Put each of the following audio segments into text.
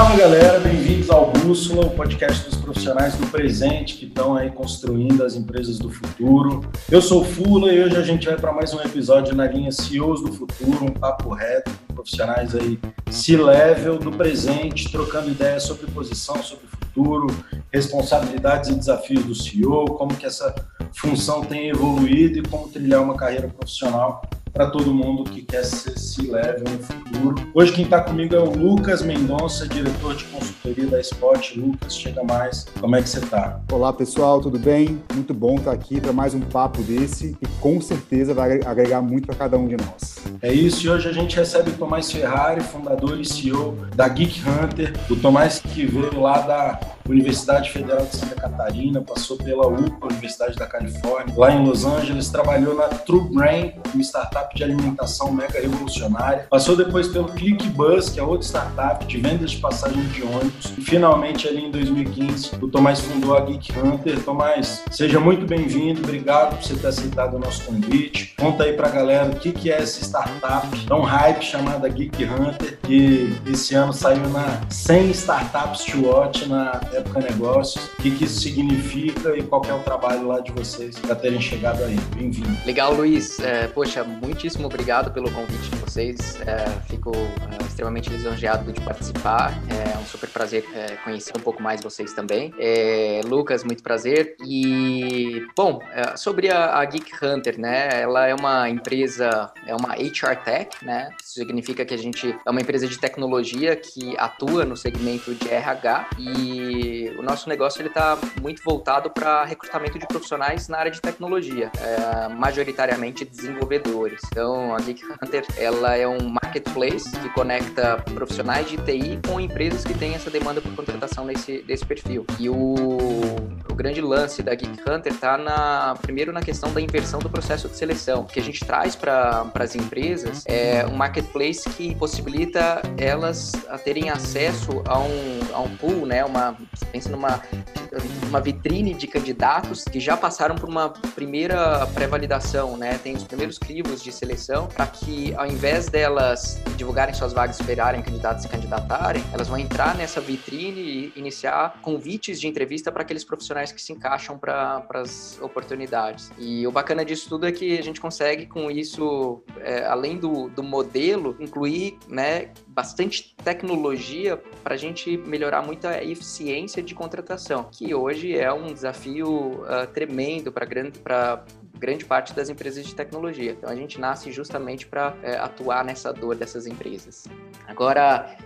Fala galera, bem-vindos ao Bússola, o podcast dos profissionais do presente que estão aí construindo as empresas do futuro. Eu sou o Fula e hoje a gente vai para mais um episódio na linha CEOs do futuro, um papo reto com profissionais aí C-level do presente, trocando ideias sobre posição, sobre futuro, responsabilidades e desafios do CEO, como que essa função tem evoluído e como trilhar uma carreira profissional para todo mundo que quer ser C-Level no futuro. Hoje quem está comigo é o Lucas Mendonça, diretor de consultoria da Spot. Lucas, chega mais, como é que você está? Olá pessoal, tudo bem? Muito bom estar aqui para mais um papo desse e com certeza vai agregar muito para cada um de nós. É isso, e hoje a gente recebe o Tomás Ferrari, fundador e CEO da Geek Hunter. O Tomás que veio lá da Universidade Federal de Santa Catarina, passou pela UPA, Universidade da Califórnia, lá em Los Angeles, trabalhou na True Brain, uma startup de alimentação mega revolucionária. Passou depois pelo ClickBus, que é outra startup de vendas de passagem de ônibus. E finalmente, ali em 2015, o Tomás fundou a Geek Hunter. Tomás, seja muito bem-vindo, obrigado por você ter aceitado o nosso convite. Conta aí pra galera o que, que é essa startup tão hype chamada Geek Hunter, que esse ano saiu na 100 Startups to Watch na Época Negócios, o que, que isso significa e qual é o trabalho lá de vocês para terem chegado aí. Bem-vindo. Legal, Luiz. É, poxa, muitíssimo obrigado pelo convite de vocês. É, fico é, extremamente lisonjeado de participar. É um super prazer é, conhecer um pouco mais vocês também. É, Lucas, muito prazer. E, bom, é, sobre a, a, Geek Hunter, né? Ela é uma empresa, é uma HR Tech, né? Isso significa que a gente é uma empresa de tecnologia que atua no segmento de RH e o nosso negócio ele está muito voltado para recrutamento de profissionais na área de tecnologia, é, majoritariamente desenvolvedores. Então, a Geek Hunter ela é um marketplace que conecta profissionais de TI com empresas que têm essa demanda por contratação nesse desse perfil. E o grande lance da Geek Hunter está na primeiro na questão da inversão do processo de seleção, que a gente traz para as empresas é um marketplace que possibilita elas a terem acesso a um, a um pool, né, uma pensa numa uma vitrine de candidatos que já passaram por uma primeira pré-validação, né? Tem os primeiros crivos de seleção para que, ao invés delas divulgarem suas vagas, esperarem candidatos se candidatarem, elas vão entrar nessa vitrine e iniciar convites de entrevista para aqueles profissionais que se encaixam para as oportunidades. E o bacana disso tudo é que a gente consegue, com isso, é, além do, do modelo, incluir né, bastante tecnologia para a gente melhorar muito a eficiência de contratação, que hoje é um desafio uh, tremendo para grande, grande parte das empresas de tecnologia. Então a gente nasce justamente para é, atuar nessa dor dessas empresas. Agora,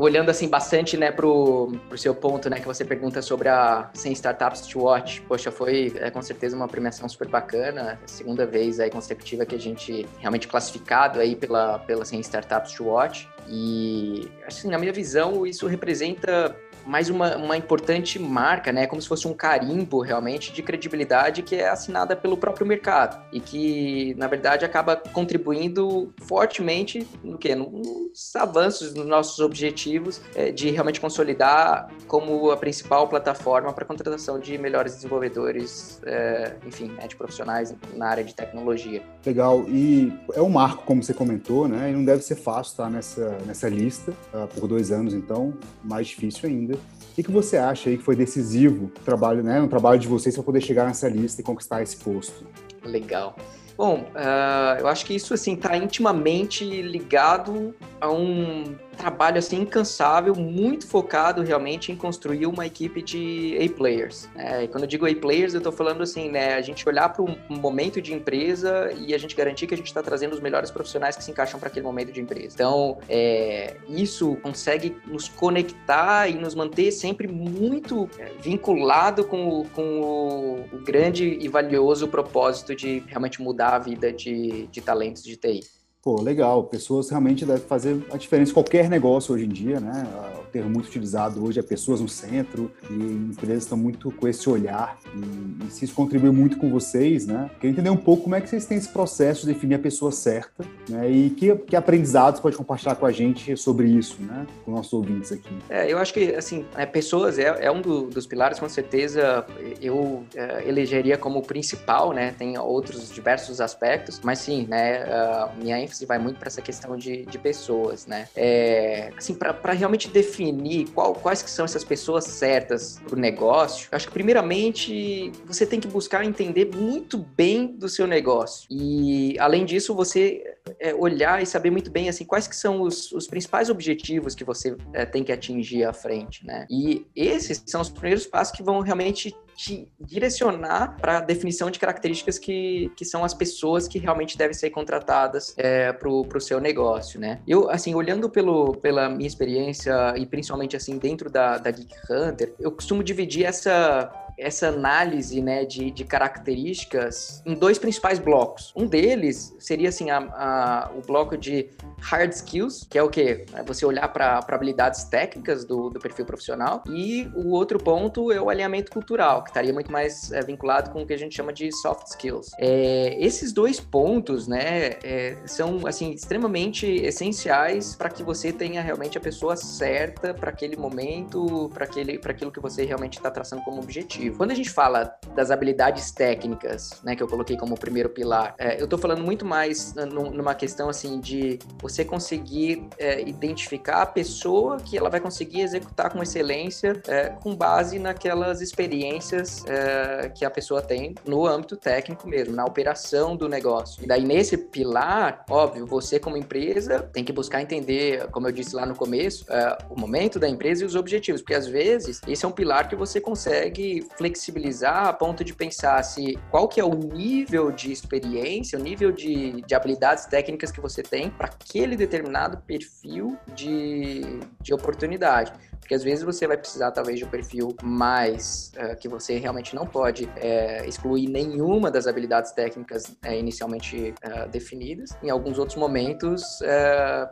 olhando assim bastante, né, pro, pro seu ponto, né, que você pergunta sobre a 100 Startups to Watch, poxa, foi é, com certeza uma premiação super bacana, segunda vez aí consecutiva que a gente realmente classificado aí pela, pela 100 Startups to Watch, e, assim, na minha visão, isso representa mais uma, uma importante marca, né? Como se fosse um carimbo realmente de credibilidade que é assinada pelo próprio mercado e que, na verdade, acaba contribuindo fortemente no que? Nos avanços nos nossos objetivos é, de realmente consolidar como a principal plataforma para contratação de melhores desenvolvedores, é, enfim, né, de profissionais na área de tecnologia. Legal. E é um marco, como você comentou, né? E não deve ser fácil estar nessa, nessa lista uh, por dois anos, então, mais difícil ainda. O que, você acha aí que foi decisivo o trabalho, né, no trabalho de vocês para poder chegar nessa lista e conquistar esse posto? Legal. Bom, uh, eu acho que isso assim está intimamente ligado a um trabalho assim incansável, muito focado realmente em construir uma equipe de A-players. É, e quando eu digo A-players, eu estou falando assim, né, a gente olhar para um momento de empresa e a gente garantir que a gente está trazendo os melhores profissionais que se encaixam para aquele momento de empresa. Então, é, isso consegue nos conectar e nos manter sempre muito é, vinculado com, o, com o, o grande e valioso propósito de realmente mudar a vida de, de talentos de TI. Pô, legal. Pessoas realmente devem fazer a diferença em qualquer negócio hoje em dia, né? O termo muito utilizado hoje é pessoas no centro e empresas estão muito com esse olhar e, e se isso contribui muito com vocês, né? Queria entender um pouco como é que vocês têm esse processo de definir a pessoa certa, né? E que, que aprendizados pode compartilhar com a gente sobre isso, né? Com nossos ouvintes aqui. É, eu acho que, assim, é, pessoas é, é um do, dos pilares, com certeza eu é, elegeria como principal, né? Tem outros diversos aspectos, mas sim, né? Uh, minha ênfase vai muito para essa questão de, de pessoas, né? É, assim, para realmente definir qual, quais que são essas pessoas certas para o negócio, acho que primeiramente você tem que buscar entender muito bem do seu negócio. E além disso, você é, olhar e saber muito bem assim quais que são os, os principais objetivos que você é, tem que atingir à frente, né? E esses são os primeiros passos que vão realmente te direcionar para a definição de características que, que são as pessoas que realmente devem ser contratadas é, para o seu negócio, né? Eu, assim, olhando pelo, pela minha experiência e principalmente, assim, dentro da, da Geek Hunter, eu costumo dividir essa essa análise né, de, de, características em dois principais blocos. Um deles seria assim a, a, o bloco de hard skills, que é o que? É você olhar para habilidades técnicas do, do, perfil profissional, e o outro ponto é o alinhamento cultural, que estaria muito mais é, vinculado com o que a gente chama de soft skills. É, esses dois pontos, né, é, são assim extremamente essenciais para que você tenha realmente a pessoa certa para aquele momento, para aquilo que você realmente está traçando como objetivo. Quando a gente fala das habilidades técnicas, né, que eu coloquei como primeiro pilar, é, eu estou falando muito mais numa questão assim de você conseguir é, identificar a pessoa que ela vai conseguir executar com excelência é, com base naquelas experiências é, que a pessoa tem no âmbito técnico mesmo, na operação do negócio. E daí, nesse pilar, óbvio, você como empresa tem que buscar entender, como eu disse lá no começo, é, o momento da empresa e os objetivos, porque às vezes esse é um pilar que você consegue flexibilizar a ponto de pensar se qual que é o nível de experiência, o nível de, de habilidades técnicas que você tem para aquele determinado perfil de, de oportunidade. Porque às vezes você vai precisar, talvez, de um perfil mais uh, que você realmente não pode uh, excluir nenhuma das habilidades técnicas uh, inicialmente definidas. Em alguns outros momentos,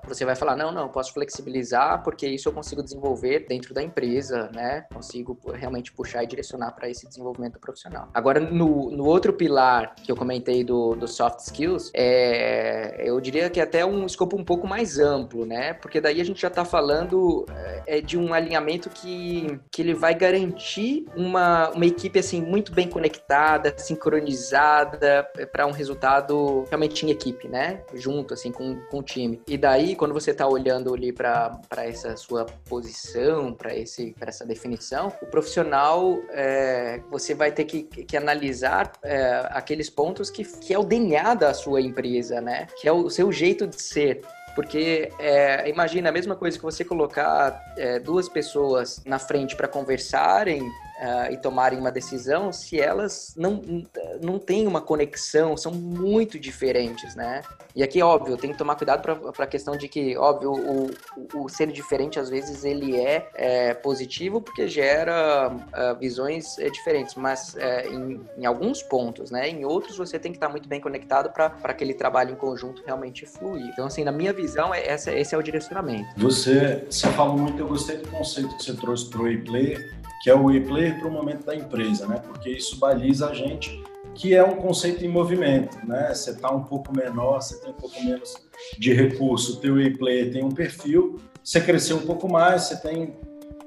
você vai falar: não, não, posso flexibilizar, porque isso eu consigo desenvolver dentro da empresa, né? Consigo realmente puxar e direcionar para esse desenvolvimento profissional. Agora, no, no outro pilar que eu comentei do, do soft skills, é, eu diria que é até um escopo um pouco mais amplo, né? Porque daí a gente já está falando é, de um alinhamento que, que ele vai garantir uma, uma equipe assim muito bem conectada, sincronizada é, para um resultado realmente em equipe, né? Junto assim com, com o time. E daí quando você está olhando ali para essa sua posição, para esse para essa definição, o profissional é, você vai ter que, que analisar é, aqueles pontos que, que é o DNA da sua empresa, né? Que é o seu jeito de ser. Porque é, imagina a mesma coisa que você colocar é, duas pessoas na frente para conversarem uh, e tomarem uma decisão se elas não, não têm uma conexão, são muito diferentes, né? E aqui, óbvio, tem que tomar cuidado para a questão de que, óbvio, o, o, ser diferente, às vezes, ele é, é positivo porque gera uh, visões é, diferentes, mas é, em, em, alguns pontos, né? Em outros, você tem que estar muito bem conectado para aquele trabalho em conjunto realmente fluir. Então, assim, na minha visão, é, essa, esse é o direcionamento. Você, você falou muito, eu gostei do conceito que você trouxe para o e-player, que é o e-player para o momento da empresa, né? Porque isso baliza a gente que é um conceito em movimento, né? Você está um pouco menor, você tem um pouco menos de recurso, o teu e-player tem um perfil, você cresceu um pouco mais, você tem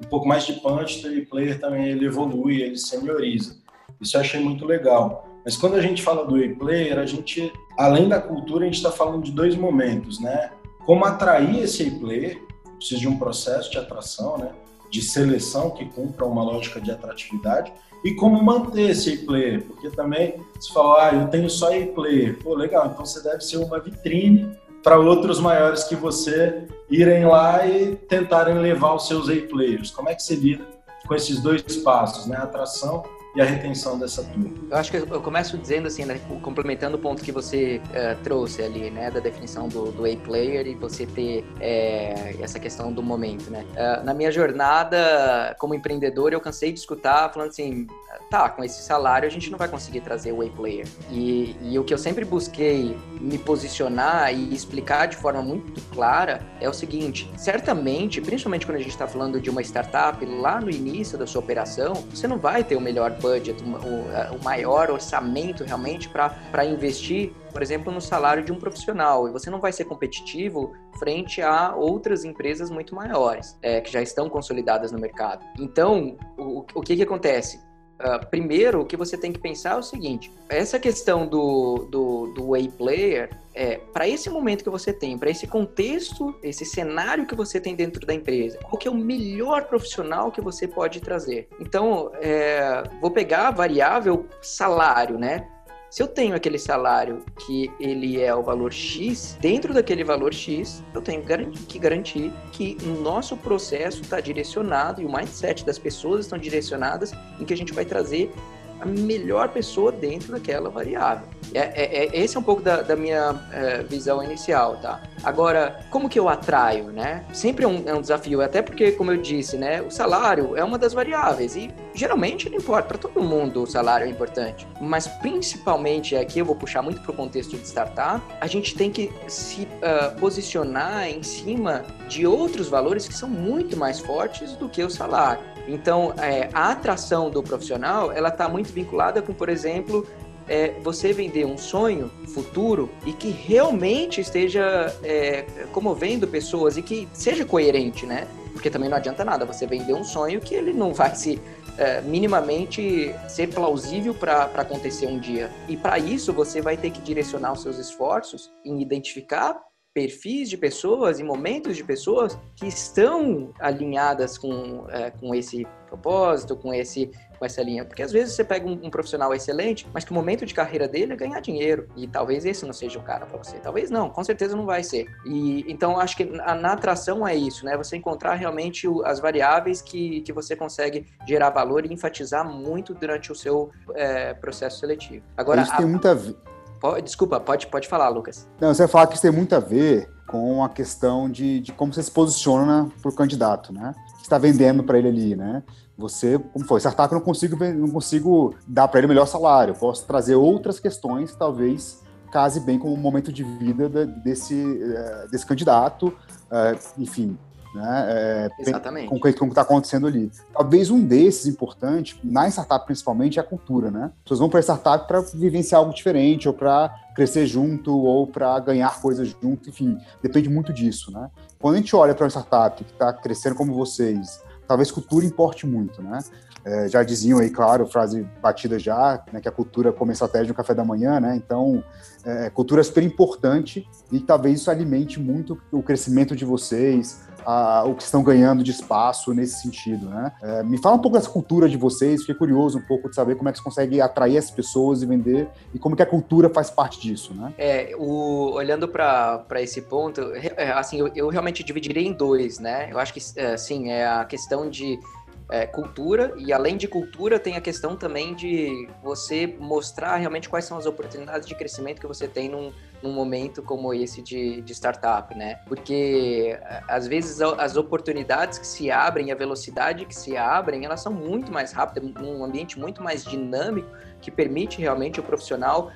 um pouco mais de punch, o teu e-player também ele evolui, ele senioriza. Isso eu achei muito legal. Mas quando a gente fala do e-player, a gente, além da cultura, a gente está falando de dois momentos, né? Como atrair esse e-player, precisa de um processo de atração, né? De seleção que cumpra uma lógica de atratividade e como manter esse player, porque também se falar, ah, eu tenho só e-player, pô, legal, então você deve ser uma vitrine para outros maiores que você irem lá e tentarem levar os seus e-players. Como é que você lida com esses dois passos, né? Atração e a retenção dessa turma. Eu acho que eu começo dizendo assim, né, complementando o ponto que você uh, trouxe ali, né, da definição do, do A-player e você ter é, essa questão do momento, né. Uh, na minha jornada como empreendedor, eu cansei de escutar falando assim, tá, com esse salário a gente não vai conseguir trazer o A-player. E, e o que eu sempre busquei me posicionar e explicar de forma muito clara é o seguinte, certamente, principalmente quando a gente está falando de uma startup, lá no início da sua operação, você não vai ter o melhor budget, o, o maior orçamento realmente para investir, por exemplo, no salário de um profissional. E você não vai ser competitivo frente a outras empresas muito maiores, é, que já estão consolidadas no mercado. Então, o, o que, que acontece? Uh, primeiro, o que você tem que pensar é o seguinte: essa questão do, do, do way player, é, para esse momento que você tem, para esse contexto, esse cenário que você tem dentro da empresa, qual que é o melhor profissional que você pode trazer? Então, é, vou pegar a variável salário, né? Se eu tenho aquele salário que ele é o valor X, dentro daquele valor X, eu tenho que garantir que o nosso processo está direcionado e o mindset das pessoas estão direcionadas em que a gente vai trazer a melhor pessoa dentro daquela variável. É, é, é esse é um pouco da, da minha é, visão inicial, tá? Agora, como que eu atraio, né? Sempre é um, é um, desafio, até porque, como eu disse, né, o salário é uma das variáveis e geralmente não importa, para todo mundo o salário é importante, mas principalmente aqui eu vou puxar muito para o contexto de startup, a gente tem que se uh, posicionar em cima de outros valores que são muito mais fortes do que o salário. Então, é, a atração do profissional, ela está muito vinculada com, por exemplo, é, você vender um sonho futuro e que realmente esteja é, comovendo pessoas e que seja coerente, né? Porque também não adianta nada você vender um sonho que ele não vai se é, minimamente ser plausível para acontecer um dia. E para isso você vai ter que direcionar os seus esforços em identificar perfis de pessoas e momentos de pessoas que estão alinhadas com, é, com esse propósito, com esse com essa linha. Porque às vezes você pega um, um, profissional excelente, mas que o momento de carreira dele é ganhar dinheiro. E talvez esse não seja o cara para você. Talvez não, com certeza não vai ser. E então acho que na, na atração é isso, né? Você encontrar realmente o, as variáveis que, que você consegue gerar valor e enfatizar muito durante o seu é, processo seletivo. Agora, isso a, tem muita Pode, desculpa, pode, pode falar, Lucas. Não, você vai falar que isso tem muito a ver com a questão de, de como você se posiciona para o candidato, né? Você está vendendo para ele ali, né? Você, como foi, startup eu não consigo, não consigo dar para ele o melhor salário. Eu posso trazer outras questões, talvez case bem com o momento de vida desse, eh, desse candidato, eh, enfim, né? É, Exatamente. Com o que está acontecendo ali. Talvez um desses importante, na startup principalmente, é a cultura, né? As pessoas vão para a startup para vivenciar algo diferente, ou para crescer junto, ou para ganhar coisas junto, enfim, depende muito disso, né? Quando a gente olha para uma startup que está crescendo como vocês, talvez cultura importe muito, né? É, já diziam aí, claro, frase batida já, né, que a cultura come estratégia no café da manhã, né? Então, é, cultura é super importante e talvez isso alimente muito o crescimento de vocês, a, o que estão ganhando de espaço nesse sentido, né? É, me fala um pouco dessa cultura de vocês, fiquei curioso um pouco de saber como é que você consegue atrair as pessoas e vender e como que a cultura faz parte disso, né? É, o, olhando para esse ponto, é, assim, eu, eu, realmente dividiria em dois, né? Eu acho que, é, sim, é a questão de é, cultura, e além de cultura, tem a questão também de você mostrar realmente quais são as oportunidades de crescimento que você tem num, num momento como esse de, de startup, né? Porque às vezes as oportunidades que se abrem, a velocidade que se abrem, elas são muito mais rápidas, num ambiente muito mais dinâmico que permite realmente o profissional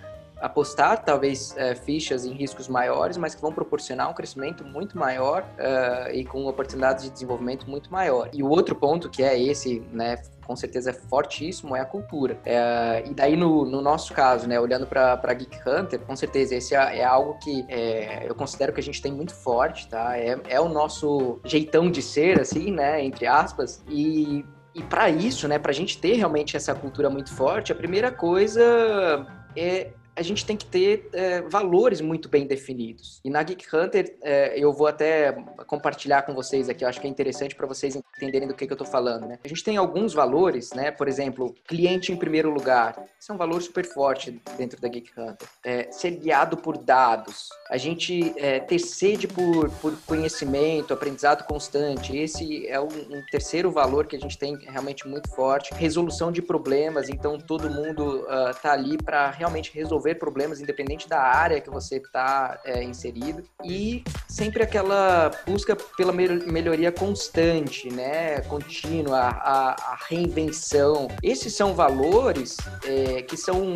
apostar talvez é, fichas em riscos maiores, mas que vão proporcionar um crescimento muito maior uh, e com oportunidades de desenvolvimento muito maior. E o outro ponto que é esse, né, com certeza é fortíssimo, é a cultura. É, e daí, no, no, nosso caso, né, olhando para Geek Hunter, com certeza esse é, é algo que é, eu considero que a gente tem muito forte, tá? É, é o nosso jeitão de ser, assim, né, entre aspas, e e para isso, né, para a gente ter realmente essa cultura muito forte, a primeira coisa é a gente tem que ter é, valores muito bem definidos. E na Geek Hunter, é, eu vou até compartilhar com vocês aqui, eu acho que é interessante para vocês entenderem do que, que eu estou falando. Né? A gente tem alguns valores, né? por exemplo, cliente em primeiro lugar. Isso é um valor super forte dentro da Geek Hunter. É, ser guiado por dados. A gente é, ter sede por, por conhecimento, aprendizado constante. Esse é um, um terceiro valor que a gente tem realmente muito forte. Resolução de problemas. Então, todo mundo está uh, ali para realmente resolver resolver problemas, independente da área que você está é, inserido. E sempre aquela busca pela melhoria constante, né? Contínua, a, a reinvenção. Esses são valores é, que são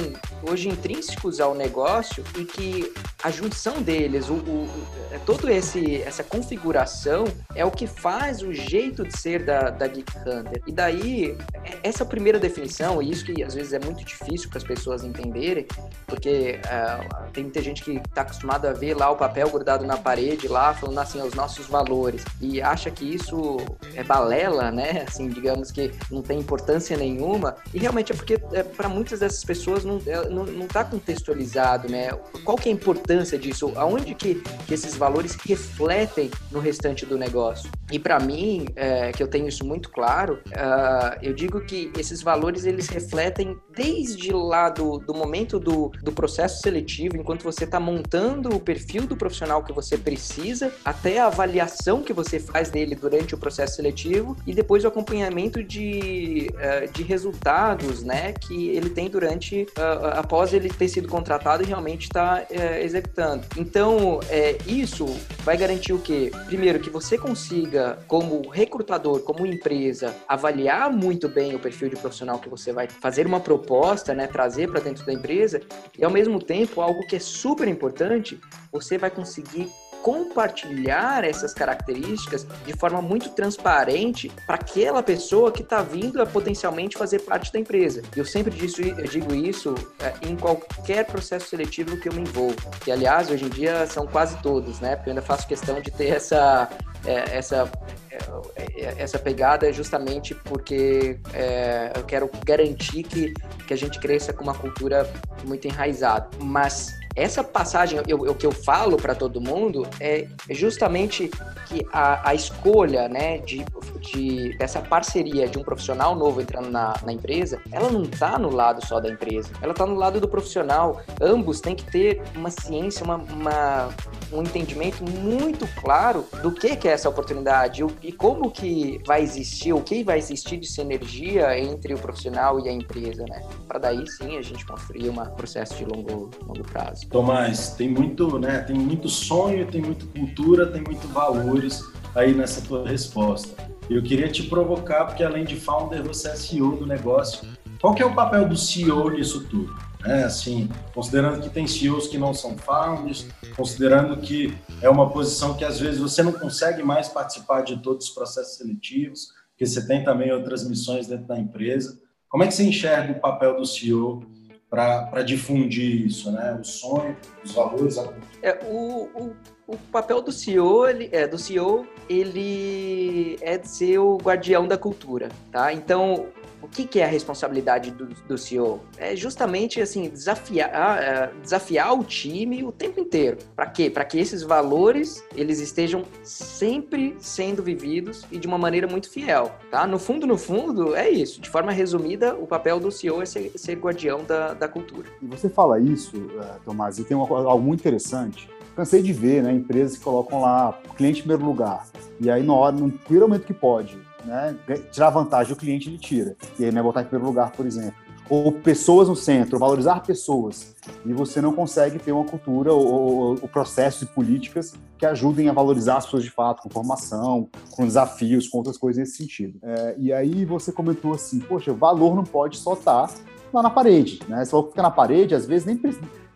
hoje intrínsecos ao negócio e que a junção deles, o, o, é, todo esse essa configuração é o que faz o jeito de ser da, da Geek Hunter. E daí, essa primeira definição, e isso que às vezes é muito difícil para as pessoas entenderem, porque uh, tem muita gente que está acostumada a ver lá o papel grudado na parede, lá falando assim, os nossos valores e acha que isso é balela, né? Assim, digamos que não tem importância nenhuma. E realmente é porque é, para muitas dessas pessoas não, é, não, não tá contextualizado, né? Qual que é a importância disso? Aonde que, que esses valores refletem no restante do negócio? E para mim, é, que eu tenho isso muito claro, uh, eu digo que esses valores eles refletem desde lá do, do momento do, do processo seletivo, enquanto você está montando o perfil do profissional que você precisa, até a avaliação que você faz dele durante o processo seletivo e depois o acompanhamento de, uh, de resultados, né, que ele tem durante uh, após ele ter sido contratado e realmente está executando. Então, isso vai garantir o quê? Primeiro, que você consiga, como recrutador, como empresa, avaliar muito bem o perfil de profissional que você vai fazer uma proposta, né, trazer para dentro da empresa e ao mesmo tempo algo que é super importante, você vai conseguir compartilhar essas características de forma muito transparente para aquela pessoa que está vindo a potencialmente fazer parte da empresa. Eu sempre disso, eu digo isso é, em qualquer processo seletivo que eu me envolvo, que aliás hoje em dia são quase todos, né? Porque eu ainda faço questão de ter essa é, essa é, essa pegada justamente porque é, eu quero garantir que, que a gente cresça com uma cultura muito enraizada. Mas essa passagem, o que eu falo para todo mundo é justamente que a, a escolha né, de, de, dessa parceria de um profissional novo entrando na, na empresa, ela não está no lado só da empresa, ela está no lado do profissional. Ambos têm que ter uma ciência, uma, uma um entendimento muito claro do que, que é essa oportunidade e como que vai existir, o que vai existir de sinergia entre o profissional e a empresa, né? Para daí sim a gente construir um processo de longo, longo prazo. Tomás, tem muito, né? Tem muito sonho, tem muito cultura, tem muito valores aí nessa tua resposta. Eu queria te provocar, porque além de founder, você é CEO do negócio. Qual que é o papel do CEO nisso tudo? É, assim, considerando que tem CEOs que não são founders, considerando que é uma posição que às vezes você não consegue mais participar de todos os processos seletivos, porque você tem também outras missões dentro da empresa. Como é que você enxerga o papel do CEO para difundir isso, né? O sonho, os valores. A... É, o, o, o, papel do CEO, ele, é, do CEO, ele é de ser o guardião da cultura, tá? Então, o que, que é a responsabilidade do, do CEO? É justamente assim desafiar, uh, desafiar o time o tempo inteiro. Para quê? Para que esses valores eles estejam sempre sendo vividos e de uma maneira muito fiel, tá? No fundo, no fundo, é isso. De forma resumida, o papel do CEO é ser, ser guardião da, da cultura. E você fala isso, uh, Tomás, e tem uma, algo muito interessante. Cansei de ver, né, empresas que colocam lá cliente em primeiro lugar. E aí, na hora, no primeiro momento que pode, né, tirar vantagem do cliente, ele tira. E aí não é botar em primeiro lugar, por exemplo. Ou pessoas no centro, valorizar pessoas. E você não consegue ter uma cultura ou, ou, ou processos e políticas que ajudem a valorizar as pessoas de fato, com formação, com desafios, com outras coisas nesse sentido. É, e aí você comentou assim, poxa, valor não pode só estar lá na parede, né? Se ficar na parede, às vezes nem,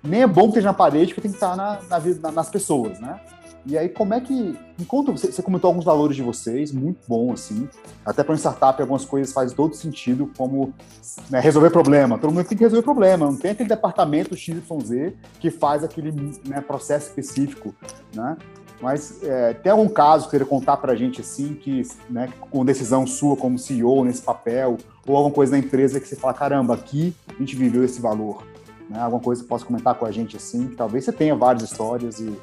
nem é bom que esteja na parede, porque tem que estar na, na, nas pessoas, né? E aí, como é que. Enquanto você, você comentou alguns valores de vocês, muito bom, assim. Até para um startup, algumas coisas faz todo sentido, como né, resolver problema. Todo mundo tem que resolver problema. Não tem aquele departamento XYZ que faz aquele né, processo específico, né? Mas é, tem algum caso que você queria contar para a gente, assim, que, né, com decisão sua como CEO nesse papel, ou alguma coisa na empresa que você fala, caramba, aqui a gente viveu esse valor. Né? Alguma coisa que possa comentar com a gente, assim, que talvez você tenha várias histórias e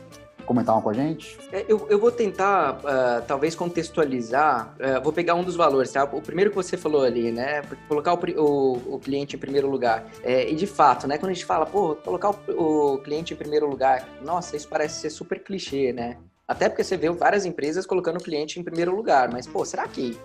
comentar uma com a gente? É, eu, eu vou tentar, uh, talvez, contextualizar. Uh, vou pegar um dos valores, tá? O primeiro que você falou ali, né? Colocar o, o, o cliente em primeiro lugar. É, e de fato, né? Quando a gente fala, pô, colocar o, o cliente em primeiro lugar, nossa, isso parece ser super clichê, né? Até porque você vê várias empresas colocando o cliente em primeiro lugar, mas, pô, será que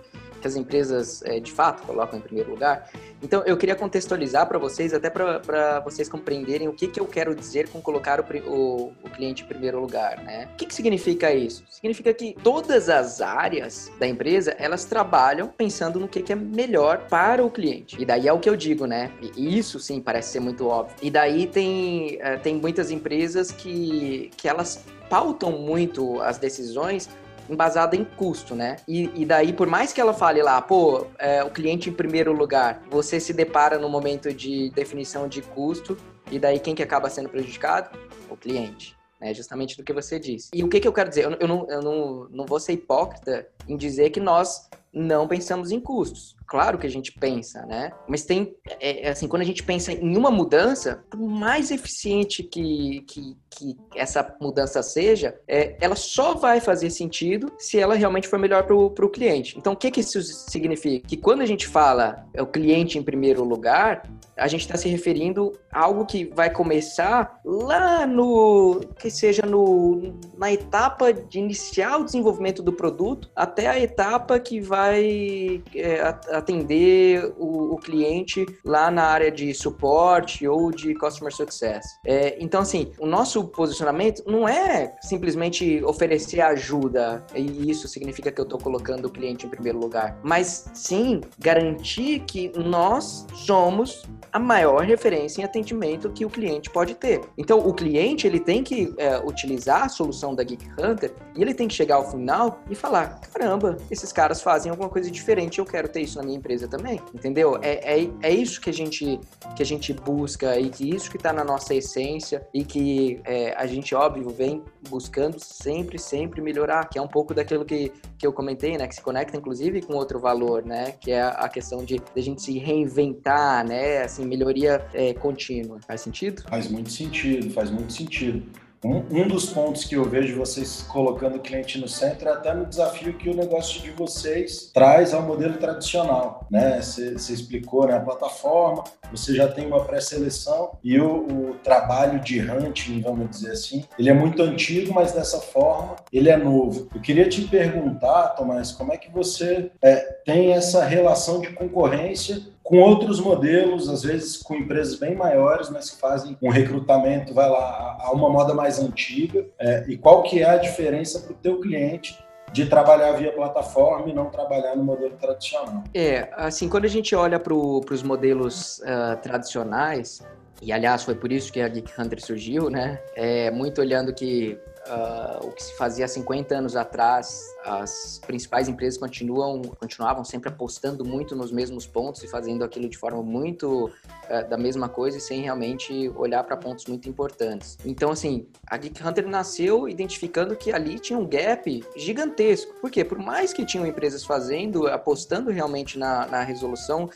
que as empresas é, de fato colocam em primeiro lugar. Então, eu queria contextualizar para vocês, até para vocês compreenderem o que, que eu quero dizer com colocar o, o, o cliente em primeiro lugar. Né? O que, que significa isso? Significa que todas as áreas da empresa elas trabalham pensando no que, que é melhor para o cliente. E daí é o que eu digo, né? E isso sim parece ser muito óbvio. E daí tem, é, tem muitas empresas que, que elas pautam muito as decisões embasada em custo, né? E, e, daí, por mais que ela fale lá, pô, é, o cliente em primeiro lugar, você se depara no momento de definição de custo, e daí quem que acaba sendo prejudicado? O cliente. né? Justamente do que você disse. E o que, que eu quero dizer? Eu, eu, não, eu não, não vou ser hipócrita em dizer que nós não pensamos em custos. Claro que a gente pensa, né? Mas tem, é, é, assim, quando a gente pensa em uma mudança, por mais eficiente que, que, que essa mudança seja, é, ela só vai fazer sentido se ela realmente for melhor para o cliente. Então, o que, que isso significa? Que quando a gente fala é o cliente em primeiro lugar, a gente está se referindo a algo que vai começar lá no que seja no, na etapa de iniciar o desenvolvimento do produto até a etapa que vai é, atender o, o, cliente lá na área de suporte ou de customer success. É, então, assim, o nosso posicionamento não é simplesmente oferecer ajuda, e isso significa que eu estou colocando o cliente em primeiro lugar, mas sim garantir que nós somos a maior referência em atendimento que o cliente pode ter. Então, o cliente ele tem que é, utilizar a solução da Geek Hunter e ele tem que chegar ao final e falar: caramba, esses caras fazem alguma coisa diferente, eu quero ter isso na minha empresa também, entendeu? É, é, é isso que a gente que a gente busca e que isso que está na nossa essência e que é, a gente óbvio vem buscando sempre sempre melhorar, que é um pouco daquilo que, que eu comentei, né, que se conecta inclusive com outro valor, né, que é a questão de, de a gente se reinventar, né, assim melhoria é, contínua. Faz sentido? Faz muito sentido, faz muito sentido. Um, um, dos pontos que eu vejo vocês colocando o cliente no centro é até no desafio que o negócio de vocês traz ao modelo tradicional, né? Você explicou, né? A plataforma, você já tem uma pré-seleção e o, o, trabalho de hunting, vamos dizer assim, ele é muito antigo, mas dessa forma ele é novo. Eu queria te perguntar, Tomás, como é que você é, tem essa relação de concorrência com outros modelos, às vezes com empresas bem maiores, mas que fazem um recrutamento, vai lá, a uma moda mais antiga, é, e qual que é a diferença para o teu cliente de trabalhar via plataforma e não trabalhar no modelo tradicional. É, assim, quando a gente olha para os modelos uh, tradicionais, e aliás foi por isso que a Geek Hunter surgiu, né? É, muito olhando que uh, o que se fazia 50 anos atrás, as principais empresas continuam, continuavam sempre apostando muito nos mesmos pontos e fazendo aquilo de forma muito uh, da mesma coisa e sem realmente olhar para pontos muito importantes. Então, assim, a Geek Hunter nasceu identificando que ali tinha um gap gigantesco. Por quê? Por mais que tinham empresas fazendo, apostando realmente na, na resolução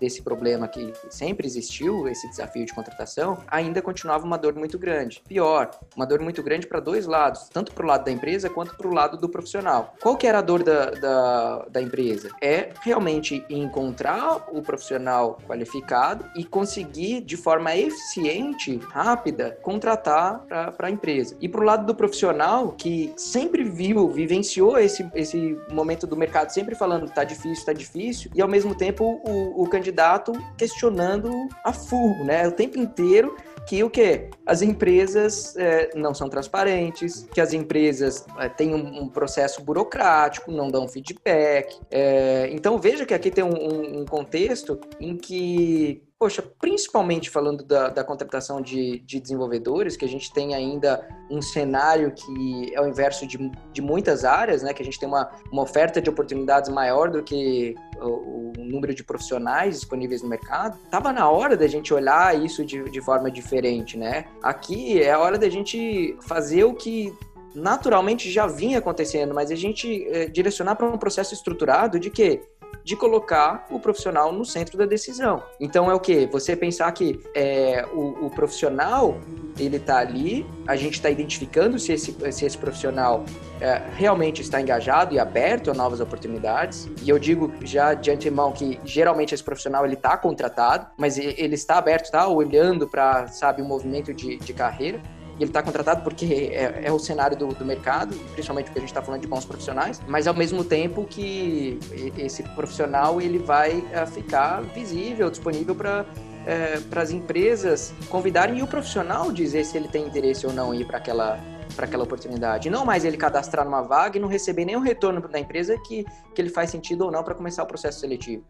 desse problema que sempre existiu, esse desafio de contratação, ainda continuava uma dor muito grande. Pior, uma dor muito grande para dois lados, tanto para o lado da empresa quanto para o lado do profissional. Qual que era a dor da, da, da empresa? É realmente encontrar o profissional qualificado e conseguir, de forma eficiente, rápida, contratar para a empresa. E para o lado do profissional, que sempre viu, vivenciou esse, esse momento do mercado, sempre falando tá difícil, tá difícil, e ao mesmo tempo o o, candidato questionando a full, né? O tempo inteiro que o que as empresas é, não são transparentes, que as empresas é, têm um, um, processo burocrático, não dão feedback. É, então veja que aqui tem um, um contexto em que poxa, principalmente falando da, da contratação de, de, desenvolvedores, que a gente tem ainda um cenário que é o inverso de, de muitas áreas, né? Que a gente tem uma, uma oferta de oportunidades maior do que o, o número de profissionais disponíveis no mercado. Tava na hora da gente olhar isso de, de forma diferente, né? Aqui é a hora da gente fazer o que naturalmente já vinha acontecendo, mas a gente é, direcionar para um processo estruturado de que de colocar o profissional no centro da decisão. Então é o que? Você pensar que é, o, o, profissional ele está ali, a gente está identificando se esse, se esse profissional é, realmente está engajado e aberto a novas oportunidades. E eu digo já de antemão que geralmente esse profissional ele está contratado, mas ele está aberto, está olhando para sabe o movimento de, de carreira e ele está contratado porque é, é o cenário do, do, mercado, principalmente porque a gente está falando de bons profissionais, mas ao mesmo tempo que esse profissional ele vai uh, ficar visível, disponível para é, para as empresas convidarem e o profissional dizer se ele tem interesse ou não ir para aquela para aquela oportunidade. Não mais ele cadastrar numa vaga e não receber nenhum retorno da empresa que, que ele faz sentido ou não para começar o processo seletivo.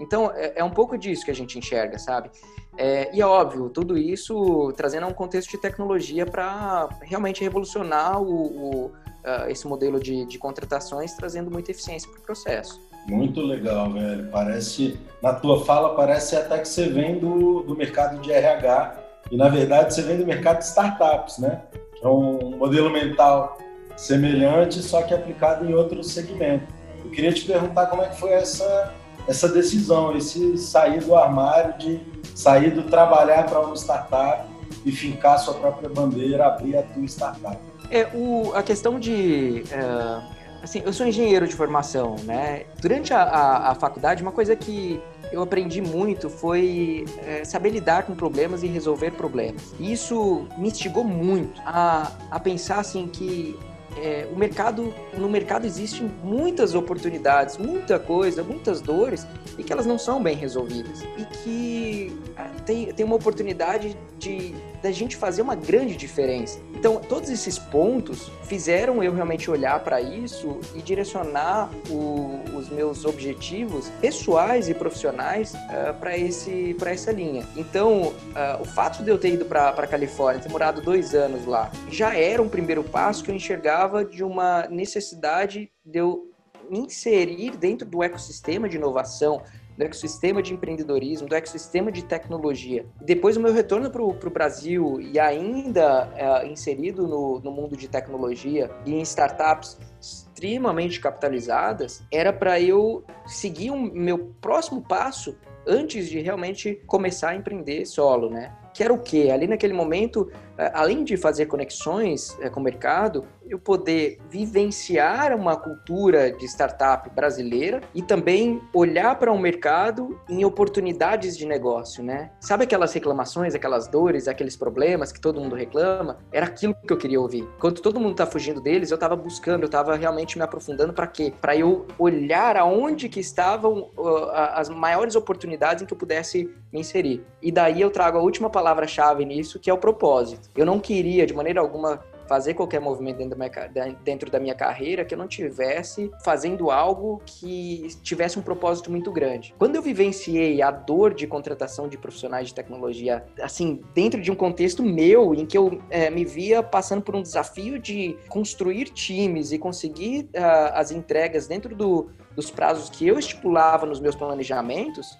Então, é, é, um pouco disso que a gente enxerga, sabe? É, e é óbvio, tudo isso trazendo um contexto de tecnologia para realmente revolucionar o, o uh, esse modelo de, de contratações, trazendo muita eficiência para o processo. Muito legal, velho. Parece, na tua fala, parece até que você vem do, do mercado de RH e, na verdade, você vem do mercado de startups, né? É um modelo mental semelhante, só que aplicado em outro segmento. Eu queria te perguntar como é que foi essa, essa decisão, esse sair do armário, de sair do trabalhar para uma startup e fincar sua própria bandeira, abrir a tua startup. É, o, a questão de... Uh, assim, eu sou engenheiro de formação, né? Durante a, a, a faculdade, uma coisa que eu aprendi muito foi é, saber lidar com problemas e resolver problemas. Isso me instigou muito a, a pensar assim que é, o mercado, no mercado existem muitas oportunidades, muita coisa, muitas dores e que elas não são bem resolvidas. E que ah, tem, tem uma oportunidade de da gente fazer uma grande diferença. Então, todos esses pontos fizeram eu realmente olhar para isso e direcionar o, os meus objetivos pessoais e profissionais uh, para esse para essa linha. Então, uh, o fato de eu ter ido para a Califórnia, ter morado dois anos lá, já era um primeiro passo que eu enxergava de uma necessidade de eu inserir dentro do ecossistema de inovação, do ecossistema de empreendedorismo, do ecossistema de tecnologia. Depois do meu retorno para o Brasil e ainda é, inserido no, no mundo de tecnologia e em startups extremamente capitalizadas, era para eu seguir o um, meu próximo passo antes de realmente começar a empreender solo, né? Que era o quê? Ali naquele momento, é, além de fazer conexões é, com o mercado, eu poder vivenciar uma cultura de startup brasileira e também olhar para o um mercado em oportunidades de negócio, né? Sabe aquelas reclamações, aquelas dores, aqueles problemas que todo mundo reclama? Era aquilo que eu queria ouvir. Enquanto todo mundo tá fugindo deles, eu estava buscando, eu estava realmente me aprofundando para quê? Para eu olhar aonde que estavam uh, as maiores oportunidades em que eu pudesse me inserir. E daí eu trago a última palavra-chave nisso, que é o propósito. Eu não queria, de maneira alguma, fazer qualquer movimento dentro da, minha, dentro da minha carreira que eu não tivesse fazendo algo que tivesse um propósito muito grande. Quando eu vivenciei a dor de contratação de profissionais de tecnologia, assim, dentro de um contexto meu, em que eu é, me via passando por um desafio de construir times e conseguir uh, as entregas dentro do, dos prazos que eu estipulava nos meus planejamentos,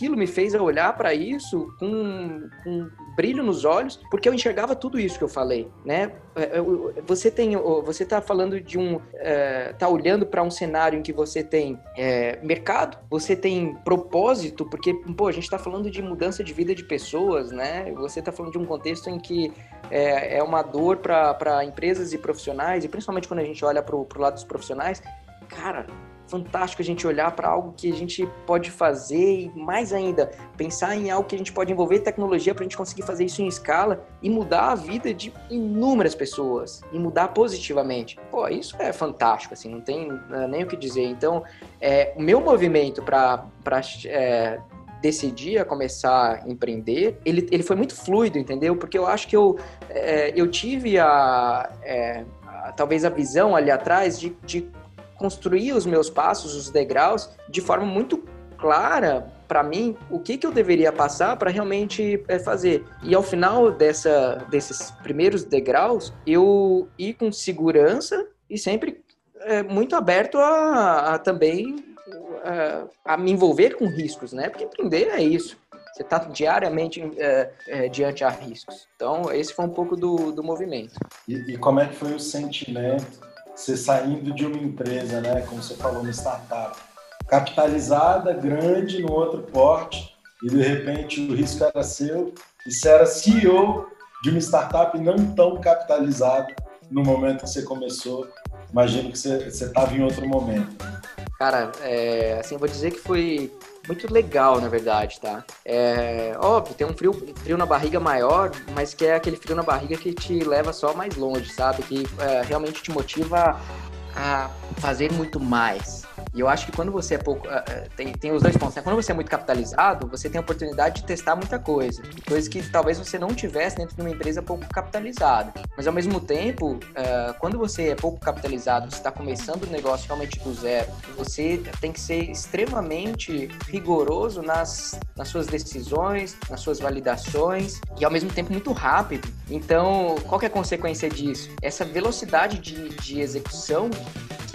aquilo me fez olhar para isso com, com brilho nos olhos, porque eu enxergava tudo isso que eu falei, né? É, é, você tem, você está falando de um, está é, olhando para um cenário em que você tem é, mercado, você tem propósito, porque pô, a gente está falando de mudança de vida de pessoas, né? Você está falando de um contexto em que é, é uma dor para empresas e profissionais, e principalmente quando a gente olha para o lado dos profissionais, cara, fantástico a gente olhar para algo que a gente pode fazer e mais ainda pensar em algo que a gente pode envolver tecnologia para a gente conseguir fazer isso em escala e mudar a vida de inúmeras pessoas e mudar positivamente. Pô, isso é fantástico, assim, não tem é, nem o que dizer. Então, é, o meu movimento para é, decidir a começar a empreender, ele, ele foi muito fluido, entendeu? Porque eu acho que eu, é, eu tive a, é, a, talvez a visão ali atrás de, de construir os meus passos, os degraus, de forma muito clara para mim o que, que eu deveria passar para realmente é, fazer. E ao final dessa, desses primeiros degraus, eu ir com segurança e sempre é, muito aberto a, a também a, é, a, me envolver com riscos, né? Porque empreender é isso. Você está diariamente é, é, diante a riscos. Então, esse foi um pouco do, do movimento. E, e como é que foi o sentimento você saindo de uma empresa, né, como você falou, uma startup, capitalizada, grande, no outro porte, e de repente o risco era seu, e você era CEO de uma startup não tão capitalizada no momento que você começou. Imagino que você estava em outro momento. Cara, é, assim, vou dizer que foi muito legal, na verdade, tá? É, óbvio, tem um frio, frio na barriga maior, mas que é aquele frio na barriga que te leva só mais longe, sabe? Que é, realmente te motiva a fazer muito mais. E eu acho que quando você é pouco. Uh, tem, tem os dois pontos, né? Quando você é muito capitalizado, você tem a oportunidade de testar muita coisa. Coisa que talvez você não tivesse dentro de uma empresa pouco capitalizada. Mas ao mesmo tempo, uh, quando você é pouco capitalizado, você está começando o negócio realmente do zero, você tem que ser extremamente rigoroso nas, nas suas decisões, nas suas validações e ao mesmo tempo muito rápido. Então, qual é a consequência disso? Essa velocidade de, de execução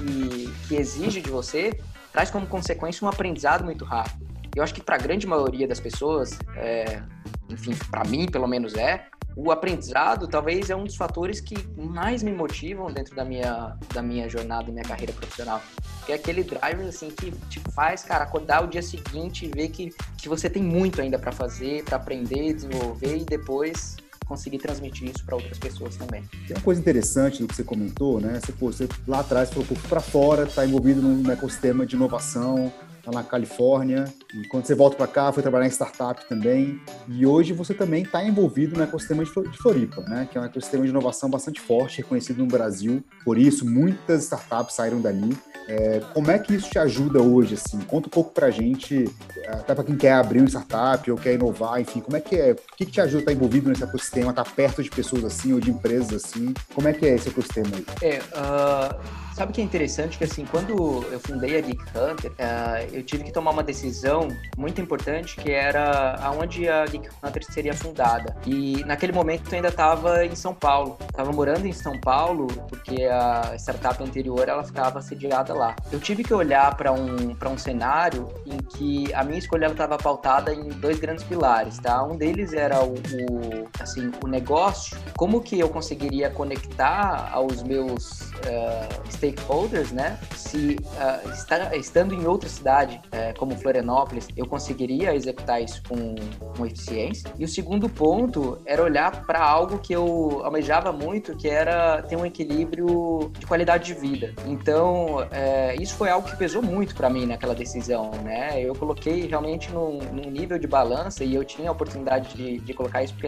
que, que exige de você traz como consequência um aprendizado muito rápido. Eu acho que para a grande maioria das pessoas, é, enfim, para mim pelo menos é, o aprendizado talvez é um dos fatores que mais me motivam dentro da minha, da minha jornada e minha carreira profissional. Que é aquele driver assim que te faz, cara, acordar o dia seguinte e ver que, que você tem muito ainda para fazer, para aprender, desenvolver e depois conseguir transmitir isso para outras pessoas também. Tem uma coisa interessante do que você comentou, né? Você, pô, você lá atrás falou, para fora, está envolvido num ecossistema de inovação, tá na Califórnia. E quando você volta para cá, foi trabalhar em startup também. E hoje você também está envolvido no ecossistema de Floripa, né? Que é um ecossistema de inovação bastante forte, reconhecido no Brasil. Por isso, muitas startups saíram dali. É, como é que isso te ajuda hoje? Assim? Conta um pouco para a gente, até para quem quer abrir um startup ou quer inovar, enfim, como é que é? O que, que te ajuda a estar envolvido nesse ecossistema, estar perto de pessoas assim ou de empresas assim? Como é que é esse ecossistema aí? É, uh Sabe o que é interessante? Que assim, quando eu fundei a Geek Hunter, uh, eu tive que tomar uma decisão muito importante, que era aonde a Geek Hunter seria fundada. E naquele momento eu ainda estava em São Paulo. Estava morando em São Paulo, porque a startup anterior ela ficava sediada lá. Eu tive que olhar para um, um cenário em que a minha escolha estava pautada em dois grandes pilares, tá? Um deles era o, o assim, o negócio, como que eu conseguiria conectar aos meus uh, stakeholders, né? Se uh, estando em outra cidade, uh, como Florianópolis, eu conseguiria executar isso com, com eficiência. E o segundo ponto era olhar para algo que eu almejava muito, que era ter um equilíbrio de qualidade de vida. Então, uh, isso foi algo que pesou muito para mim naquela decisão, né? Eu coloquei realmente num, num, nível de balança e eu tinha a oportunidade de, de colocar isso porque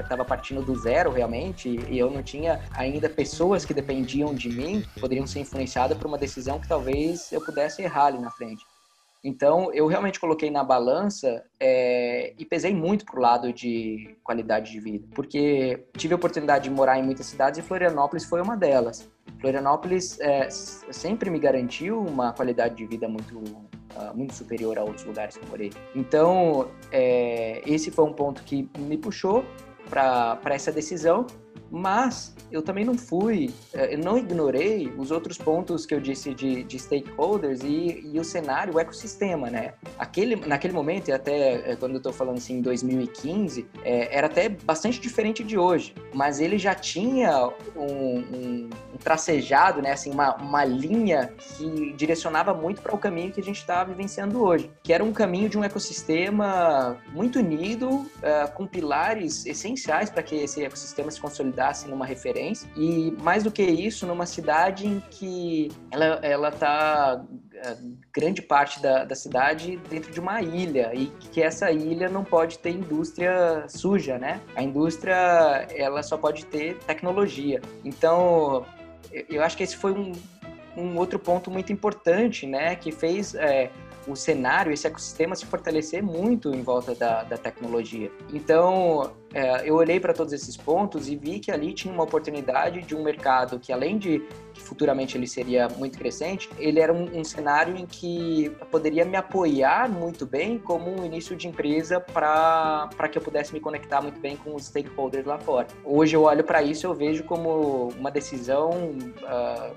estava partindo do zero realmente e eu não tinha ainda pessoas que dependiam de mim, poderiam ser influenciada por uma decisão que talvez eu pudesse errar ali na frente. Então, eu realmente coloquei na balança é, e pesei muito pro lado de qualidade de vida, porque tive a oportunidade de morar em muitas cidades e Florianópolis foi uma delas. Florianópolis é, sempre me garantiu uma qualidade de vida muito, uh, muito superior a outros lugares que eu morei. Então, é, esse foi um ponto que me puxou para essa decisão mas eu também não fui, eh, eu não ignorei os outros pontos que eu disse de, de stakeholders e, e, o cenário, o ecossistema, né? Aquele, naquele momento, e até eh, quando eu estou falando assim, em 2015, é, era até bastante diferente de hoje, mas ele já tinha um, um, um tracejado, né? Assim, uma, uma linha que direcionava muito para o caminho que a gente está vivenciando hoje, que era um caminho de um ecossistema muito unido, uh, com pilares essenciais para que esse ecossistema se consolidasse consolidasse numa referência. E mais do que isso, numa cidade em que ela, ela tá grande parte da, da cidade dentro de uma ilha e que essa ilha não pode ter indústria suja, né? A indústria ela só pode ter tecnologia. Então eu acho que esse foi um, um outro ponto muito importante, né? Que fez é, o cenário, esse ecossistema se fortalecer muito em volta da, da tecnologia. Então, é, eu olhei para todos esses pontos e vi que ali tinha uma oportunidade de um mercado que, além de que futuramente ele seria muito crescente, ele era um, um cenário em que poderia me apoiar muito bem como um início de empresa para que eu pudesse me conectar muito bem com os stakeholders lá fora. Hoje eu olho para isso e eu vejo como uma decisão uh,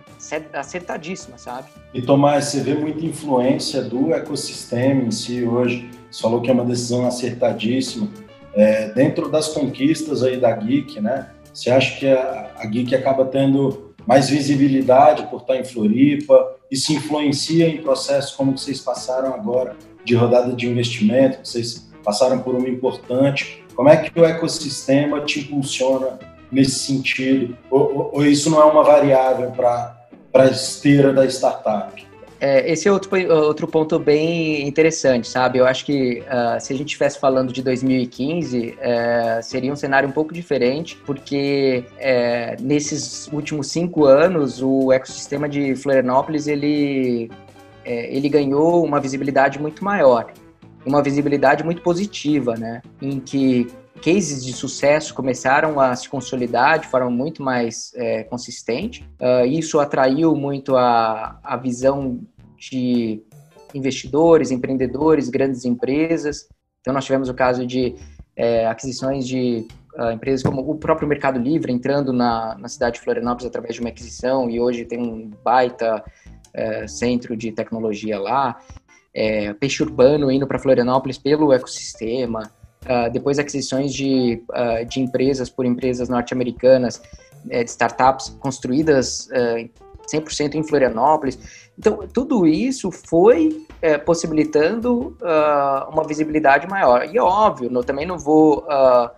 acertadíssima, sabe? E Tomás, você vê muita influência do ecossistema em si hoje. Você falou que é uma decisão acertadíssima é, dentro das conquistas aí da Geek, né? Você acha que a, a Geek acaba tendo mais visibilidade por estar em Floripa? Isso influencia em processos como vocês passaram agora de rodada de investimento, vocês passaram por uma importante. Como é que o ecossistema te impulsiona nesse sentido? Ou, ou, ou isso não é uma variável para a esteira da startup? É, esse é outro, outro ponto bem interessante, sabe? Eu acho que uh, se a gente estivesse falando de 2015, uh, é, seria um cenário um pouco diferente, porque uh, nesses últimos cinco anos, o ecossistema de Florianópolis, ele, é, ele ganhou uma visibilidade muito maior, uma visibilidade muito positiva, né? Em que cases de sucesso começaram a se consolidar de forma muito mais é, consistente. Uh, isso atraiu muito a, a visão de investidores, empreendedores, grandes empresas. Então, nós tivemos o caso de é, aquisições de uh, empresas como o próprio Mercado Livre entrando na, na cidade de Florianópolis através de uma aquisição e hoje tem um baita é, centro de tecnologia lá. É, peixe urbano indo para Florianópolis pelo ecossistema. uh, depois aquisições de, uh, de empresas por empresas norte-americanas, uh, startups construídas 100% em Florianópolis. Então, tudo isso foi é, possibilitando uh, uma visibilidade maior. E é óbvio, eu também não vou uh,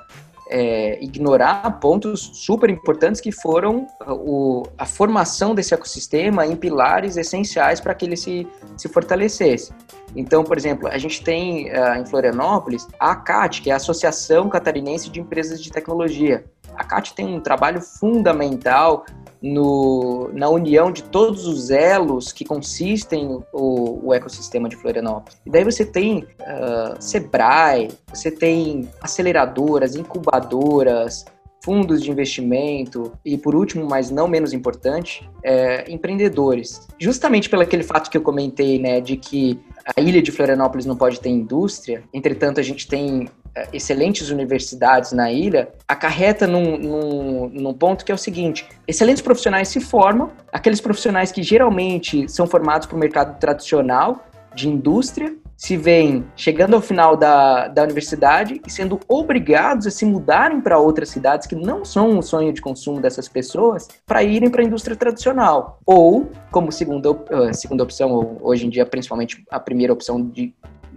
é, ignorar pontos super importantes que foram o, a formação desse ecossistema em pilares essenciais para que ele se, se fortalecesse. Então, por exemplo, a gente tem uh, em Florianópolis a ACAT, que é a Associação Catarinense de Empresas de Tecnologia. A CAT tem um trabalho fundamental no, na união de todos os elos que consistem o, o ecossistema de Florianópolis. E daí você tem uh, Sebrae, você tem aceleradoras, incubadoras, fundos de investimento e, por último, mas não menos importante, é, empreendedores. Justamente pelo aquele fato que eu comentei, né, de que a ilha de Florianópolis não pode ter indústria, entretanto, a gente tem excelentes universidades na ilha, acarreta num, num, num, ponto que é o seguinte: excelentes profissionais se formam, aqueles profissionais que geralmente são formados para o mercado tradicional de indústria, se veem chegando ao final da, da universidade e sendo obrigados a se mudarem para outras cidades que não são o sonho de consumo dessas pessoas para irem para a indústria tradicional. Ou, como segunda, uh, segunda opção, hoje em dia, principalmente a primeira opção de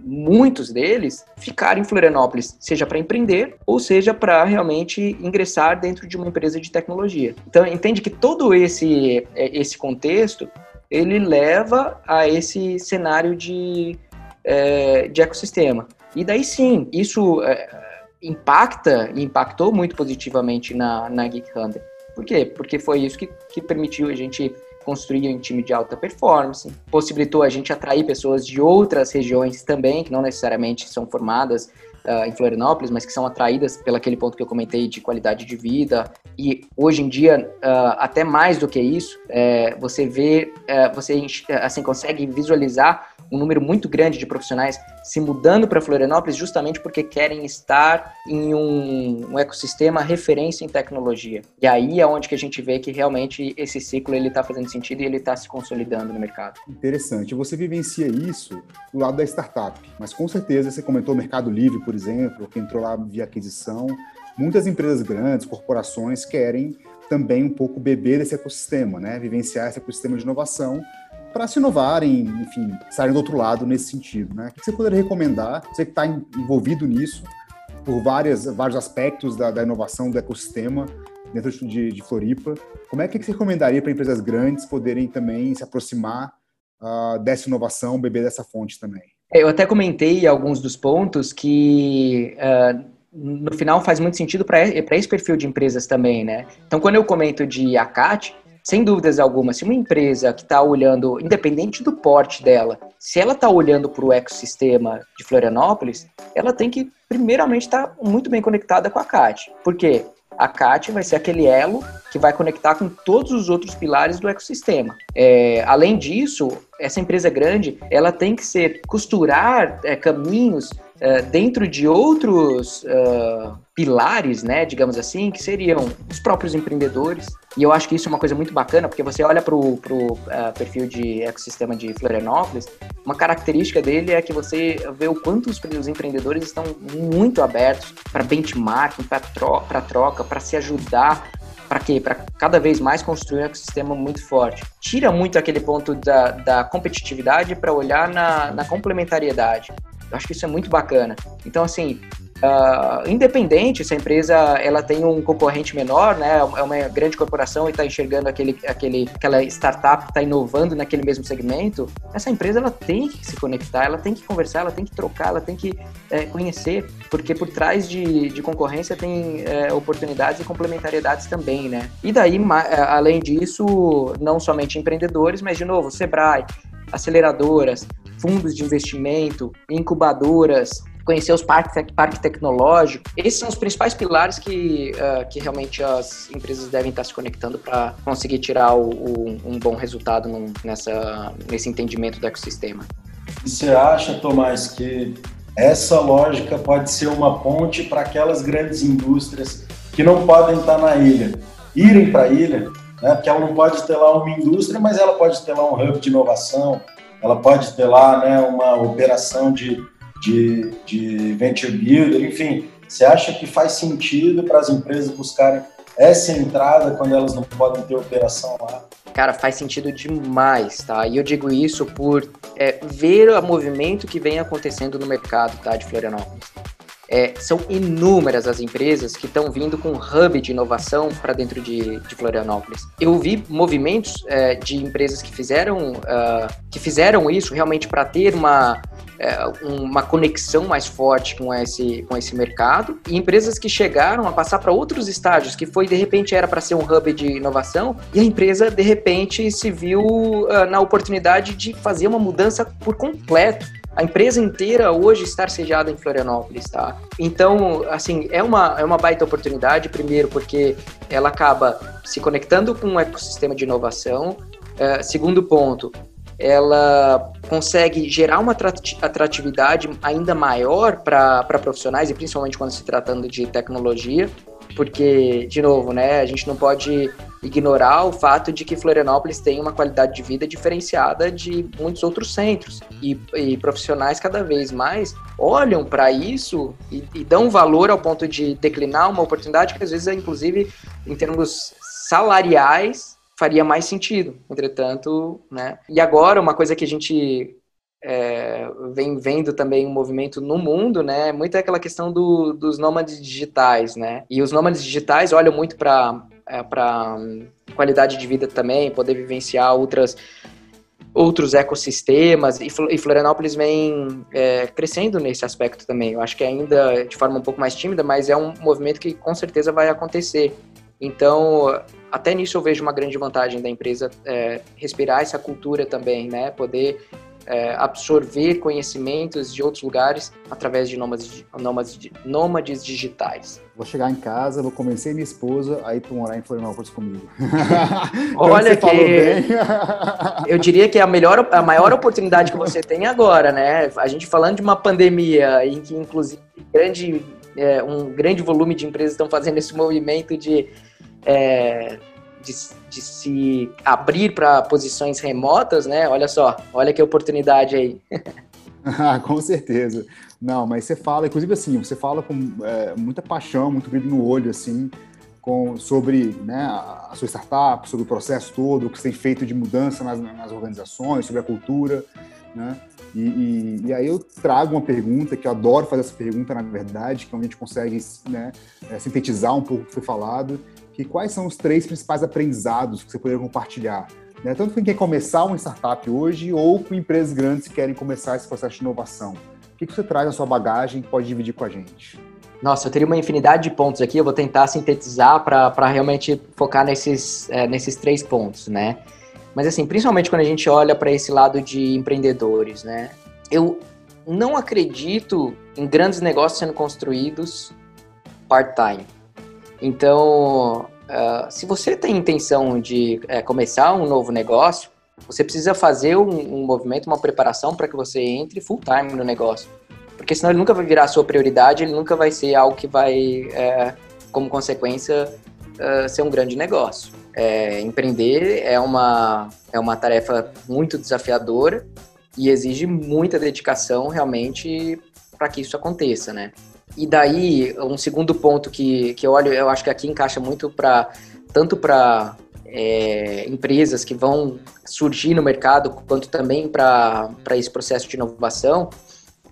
muitos deles ficarem em Florianópolis, seja para empreender ou seja para realmente ingressar dentro de uma empresa de tecnologia. Então, entende que todo esse, é, esse contexto ele leva a esse cenário de, é, de ecossistema. E daí sim, isso é, impacta e impactou muito positivamente na, na Geek Hunter. Por quê? Porque foi isso que, que permitiu a gente construir um time de alta performance, possibilitou a gente atrair pessoas de outras regiões também, que não necessariamente são formadas uh, em Florianópolis, mas que são atraídas pelo aquele ponto que eu comentei de qualidade de vida. E hoje em dia, uh, até mais do que isso, é, você vê, você assim consegue visualizar um número muito grande de profissionais se mudando para Florianópolis justamente porque querem estar em um, um, ecossistema referência em tecnologia. E aí é onde que a gente vê que realmente esse ciclo ele está fazendo sentido e ele está se consolidando no mercado. Interessante. Você vivencia isso do lado da startup, mas com certeza você comentou Mercado Livre, por exemplo, que entrou lá via aquisição. Muitas empresas grandes, corporações querem também um pouco beber desse ecossistema, né? Vivenciar esse ecossistema de inovação para se inovarem, enfim, estarem do outro lado nesse sentido. Né? O que você poderia recomendar, você que está envolvido nisso, por várias, vários aspectos da, da inovação do ecossistema dentro de, de Floripa, como é que você recomendaria para empresas grandes poderem também se aproximar uh, dessa inovação, beber dessa fonte também? Eu até comentei alguns dos pontos que uh, no final faz muito sentido para esse perfil de empresas também, né? Então, quando eu comento de ACAT, sem dúvidas alguma, se uma empresa que está olhando, independente do porte dela, se ela está olhando para o ecossistema de Florianópolis, ela tem que, primeiramente, estar tá muito bem conectada com a CAT. Por quê? A CAT vai ser aquele elo que vai conectar com todos os outros pilares do ecossistema. É, além disso, essa empresa grande, ela tem que ser costurar é, caminhos é, dentro de outros uh, pilares, né, digamos assim, que seriam os próprios empreendedores. E eu acho que isso é uma coisa muito bacana, porque você olha para o uh, perfil de ecossistema de Florianópolis, uma característica dele é que você vê o quanto os, os empreendedores estão muito abertos para benchmarking, para tro troca, para se ajudar para quê? Para cada vez mais construir um ecossistema muito forte. Tira muito aquele ponto da, da competitividade para olhar na, na complementariedade. Eu acho que isso é muito bacana. Então, assim, Uh, independente se a empresa ela tem um concorrente menor, né, é uma grande corporação e está enxergando aquele, aquele, aquela startup que está inovando naquele mesmo segmento, essa empresa ela tem que se conectar, ela tem que conversar, ela tem que trocar, ela tem que é, conhecer, porque por trás de, de concorrência tem é, oportunidades e complementariedades também, né? E daí, é, além disso, não somente empreendedores, mas de novo, Sebrae, aceleradoras, fundos de investimento, incubadoras, conhecer os parques, parque tecnológico. Esses são os principais pilares que, uh, que realmente as empresas devem estar se conectando para conseguir tirar o, o, um bom resultado num, nessa, nesse entendimento do ecossistema. E você acha, Tomás, que essa lógica pode ser uma ponte para aquelas grandes indústrias que não podem estar na ilha, irem para a ilha, né? porque ela não pode ter lá uma indústria, mas ela pode ter lá um hub de inovação, ela pode ter lá né, uma operação de de, de venture builder, enfim. Você acha que faz sentido para as empresas buscarem essa entrada quando elas não podem ter operação lá? Cara, faz sentido demais, tá? E eu digo isso por é, ver o movimento que vem acontecendo no mercado, tá, de Florianópolis. É, são inúmeras as empresas que estão vindo com hub de inovação para dentro de, de, Florianópolis. Eu vi movimentos é, de empresas que fizeram, uh, que fizeram isso realmente para ter uma, é, uma conexão mais forte com esse, com esse mercado e empresas que chegaram a passar para outros estágios, que foi de repente era para ser um hub de inovação e a empresa de repente se viu uh, na oportunidade de fazer uma mudança por completo a empresa inteira hoje estar sediada em Florianópolis, tá? Então, assim, é uma, é uma baita oportunidade, primeiro porque ela acaba se conectando com um ecossistema de inovação, uh, segundo ponto, ela consegue gerar uma atratividade ainda maior para profissionais, e principalmente quando se tratando de tecnologia, porque, de novo, né, a gente não pode ignorar o fato de que Florianópolis tem uma qualidade de vida diferenciada de muitos outros centros. E, e profissionais cada vez mais olham para isso e, e, dão valor ao ponto de declinar uma oportunidade que às vezes, é, inclusive, em termos salariais, faria mais sentido. Entretanto, né? E agora, uma coisa que a gente é, vem vendo também um movimento no mundo, né? Muito é aquela questão do, dos nômades digitais, né? E os nômades digitais olham muito para é, para qualidade de vida também, poder vivenciar outras outros ecossistemas e Florianópolis vem é, crescendo nesse aspecto também. Eu acho que ainda de forma um pouco mais tímida, mas é um movimento que com certeza vai acontecer. Então, até nisso eu vejo uma grande vantagem da empresa é, respirar essa cultura também, né? Poder é, absorver conhecimentos de outros lugares através de nômades, nômades, nômades digitais. Vou chegar em casa, vou convencer minha esposa a ir para morar em Florianópolis comigo. Olha que eu diria que é a melhor, a maior oportunidade que você tem agora, né? A gente falando de uma pandemia em que inclusive grande, é, um grande volume de empresas estão fazendo esse movimento de é, de, de, se abrir para posições remotas, né? Olha só, olha que oportunidade aí. com certeza. Não, mas você fala, inclusive assim, você fala com é, muita paixão, muito brilho no olho, assim, com, sobre né, a sua startup, sobre o processo todo, o que você tem feito de mudança nas, nas organizações, sobre a cultura, né? E, e, e, aí eu trago uma pergunta, que eu adoro fazer essa pergunta, na verdade, que é onde a gente consegue né, é, sintetizar um pouco o que foi falado, que quais são os três principais aprendizados que você poderia compartilhar? Né? Tanto quem quer começar uma startup hoje ou com empresas grandes que querem começar esse processo de inovação. O que, que você traz na sua bagagem que pode dividir com a gente? Nossa, eu teria uma infinidade de pontos aqui, eu vou tentar sintetizar para realmente focar nesses, é, nesses três pontos, né? Mas assim, principalmente quando a gente olha para esse lado de empreendedores, né? Eu não acredito em grandes negócios sendo construídos part-time. Então, uh, se você tem intenção de uh, começar um novo negócio, você precisa fazer um, um movimento, uma preparação para que você entre full-time no negócio. Porque senão ele nunca vai virar a sua prioridade, ele nunca vai ser algo que vai, uh, como consequência, ser um grande negócio. É, empreender é uma, é uma tarefa muito desafiadora e exige muita dedicação realmente para que isso aconteça, né? E daí, um segundo ponto que, que eu olho, eu acho que aqui encaixa muito para tanto para é, empresas que vão surgir no mercado, quanto também para esse processo de inovação,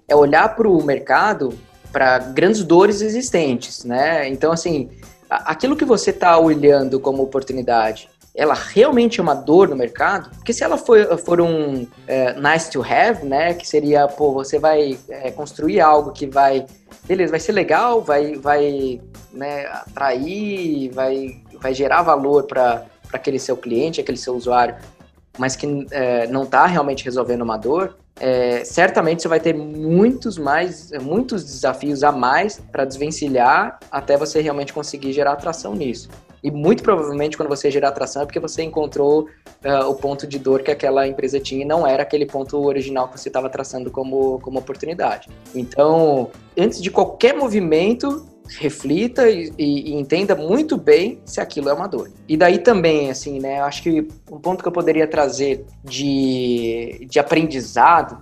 é olhar para o mercado para grandes dores existentes, né? Então, assim, aquilo que você está olhando como oportunidade, ela realmente é uma dor no mercado? Porque se ela for, for um é, nice to have, né, que seria, pô, você vai é, construir algo que vai, beleza, vai ser legal, vai, vai né, atrair, vai, vai gerar valor para aquele seu cliente, aquele seu usuário, mas que é, não está realmente resolvendo uma dor, é, certamente você vai ter muitos mais, muitos desafios a mais para desvencilhar até você realmente conseguir gerar atração nisso. E muito provavelmente quando você gerar atração é porque você encontrou uh, o ponto de dor que aquela empresa tinha e não era aquele ponto original que você estava traçando como, como oportunidade. Então, antes de qualquer movimento, reflita e, e, entenda muito bem se aquilo é uma dor. E daí também, assim, né, acho que um ponto que eu poderia trazer de, de aprendizado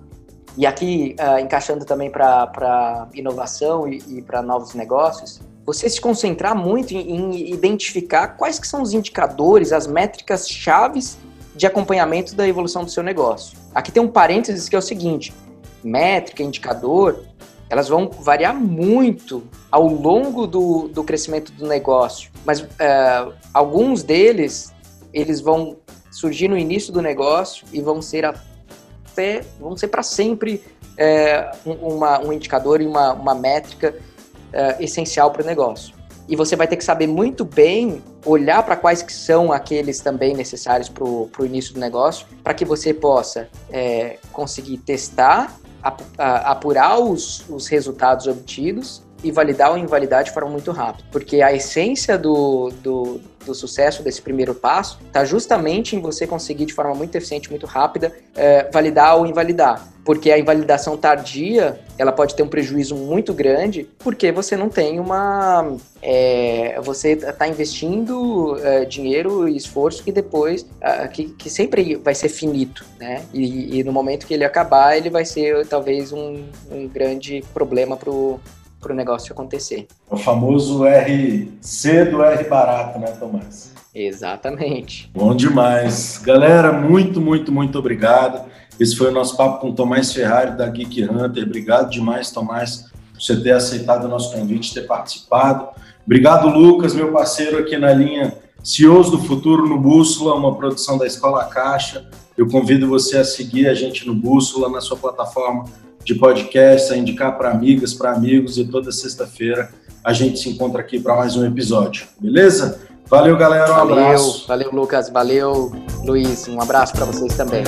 e aqui uh, encaixando também para inovação e, e para novos negócios, você se concentrar muito em, em, identificar quais que são os indicadores, as métricas chaves de acompanhamento da evolução do seu negócio. Aqui tem um parênteses que é o seguinte: métrica, indicador, elas vão variar muito ao longo do, do crescimento do negócio, mas uh, alguns deles eles vão surgir no início do negócio e vão ser até vão ser para sempre é, uma, um indicador e uma, uma métrica é, essencial para o negócio. E você vai ter que saber muito bem olhar para quais que são aqueles também necessários para o início do negócio, para que você possa é, conseguir testar, apurar os, os resultados obtidos e validar ou invalidar de forma muito rápida. Porque a essência do, do, do sucesso desse primeiro passo está justamente em você conseguir de forma muito eficiente, muito rápida, é, validar ou invalidar. Porque a invalidação tardia, ela pode ter um prejuízo muito grande, porque você não tem uma... É, você está investindo é, dinheiro e esforço que depois, que, que sempre vai ser finito, né? E, e, no momento que ele acabar, ele vai ser talvez um, um grande problema para o para o negócio acontecer. O famoso RC do R barato, né, Tomás? Exatamente. Bom demais. Galera, muito, muito, muito obrigado. Esse foi o nosso papo com o Tomás Ferrari, da Geek Hunter. Obrigado demais, Tomás, por você ter aceitado o nosso convite, ter participado. Obrigado, Lucas, meu parceiro aqui na linha CEOs do Futuro no Bússola, uma produção da Escola Caixa. Eu convido você a seguir a gente no Bússola, na sua plataforma de podcast, a indicar para amigas, para amigos e toda sexta-feira a gente se encontra aqui para mais um episódio, beleza? Valeu, galera, um valeu, abraço. Valeu, Lucas, valeu, Luiz, um abraço para vocês também.